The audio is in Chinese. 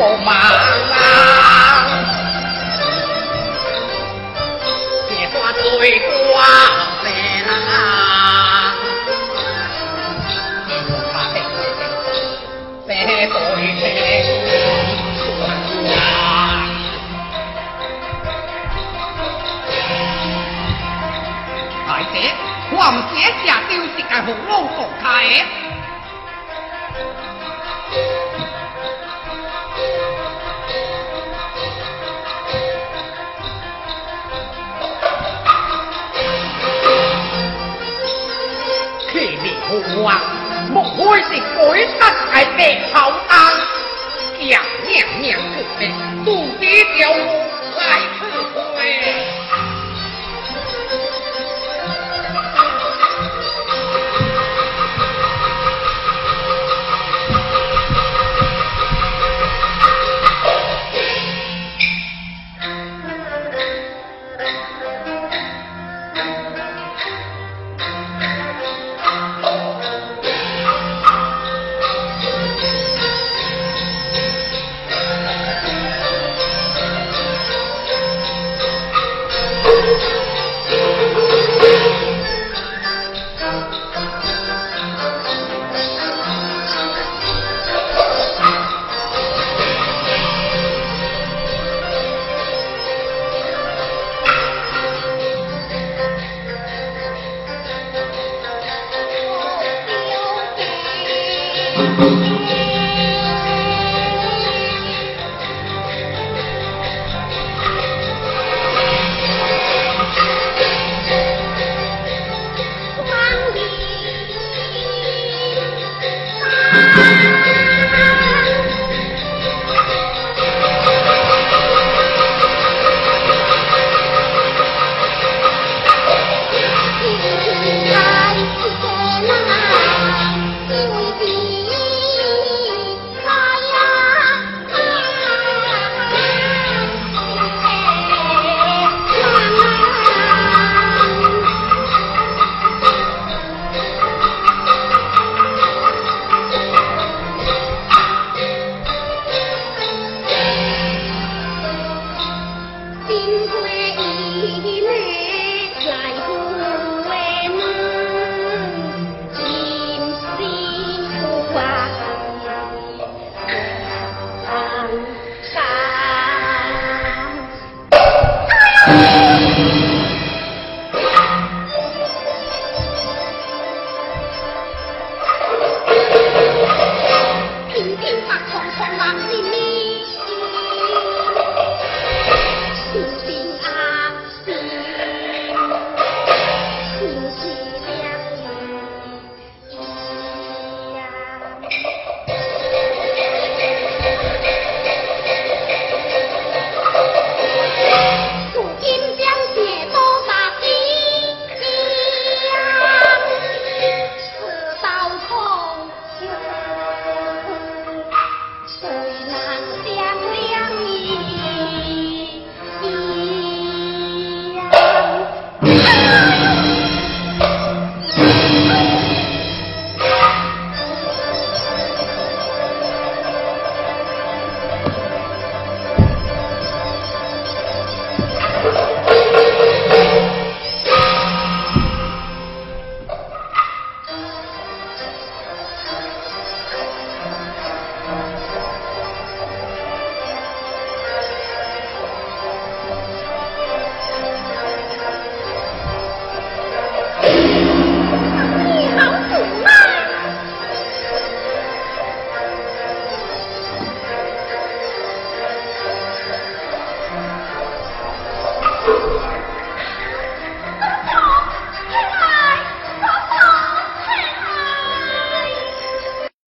不忙啊，别花最光来啦，别对天大姐，黄姐家就是个红龙国太。啊，莫非是鬼杀在地头上，强娘娘出的，肚子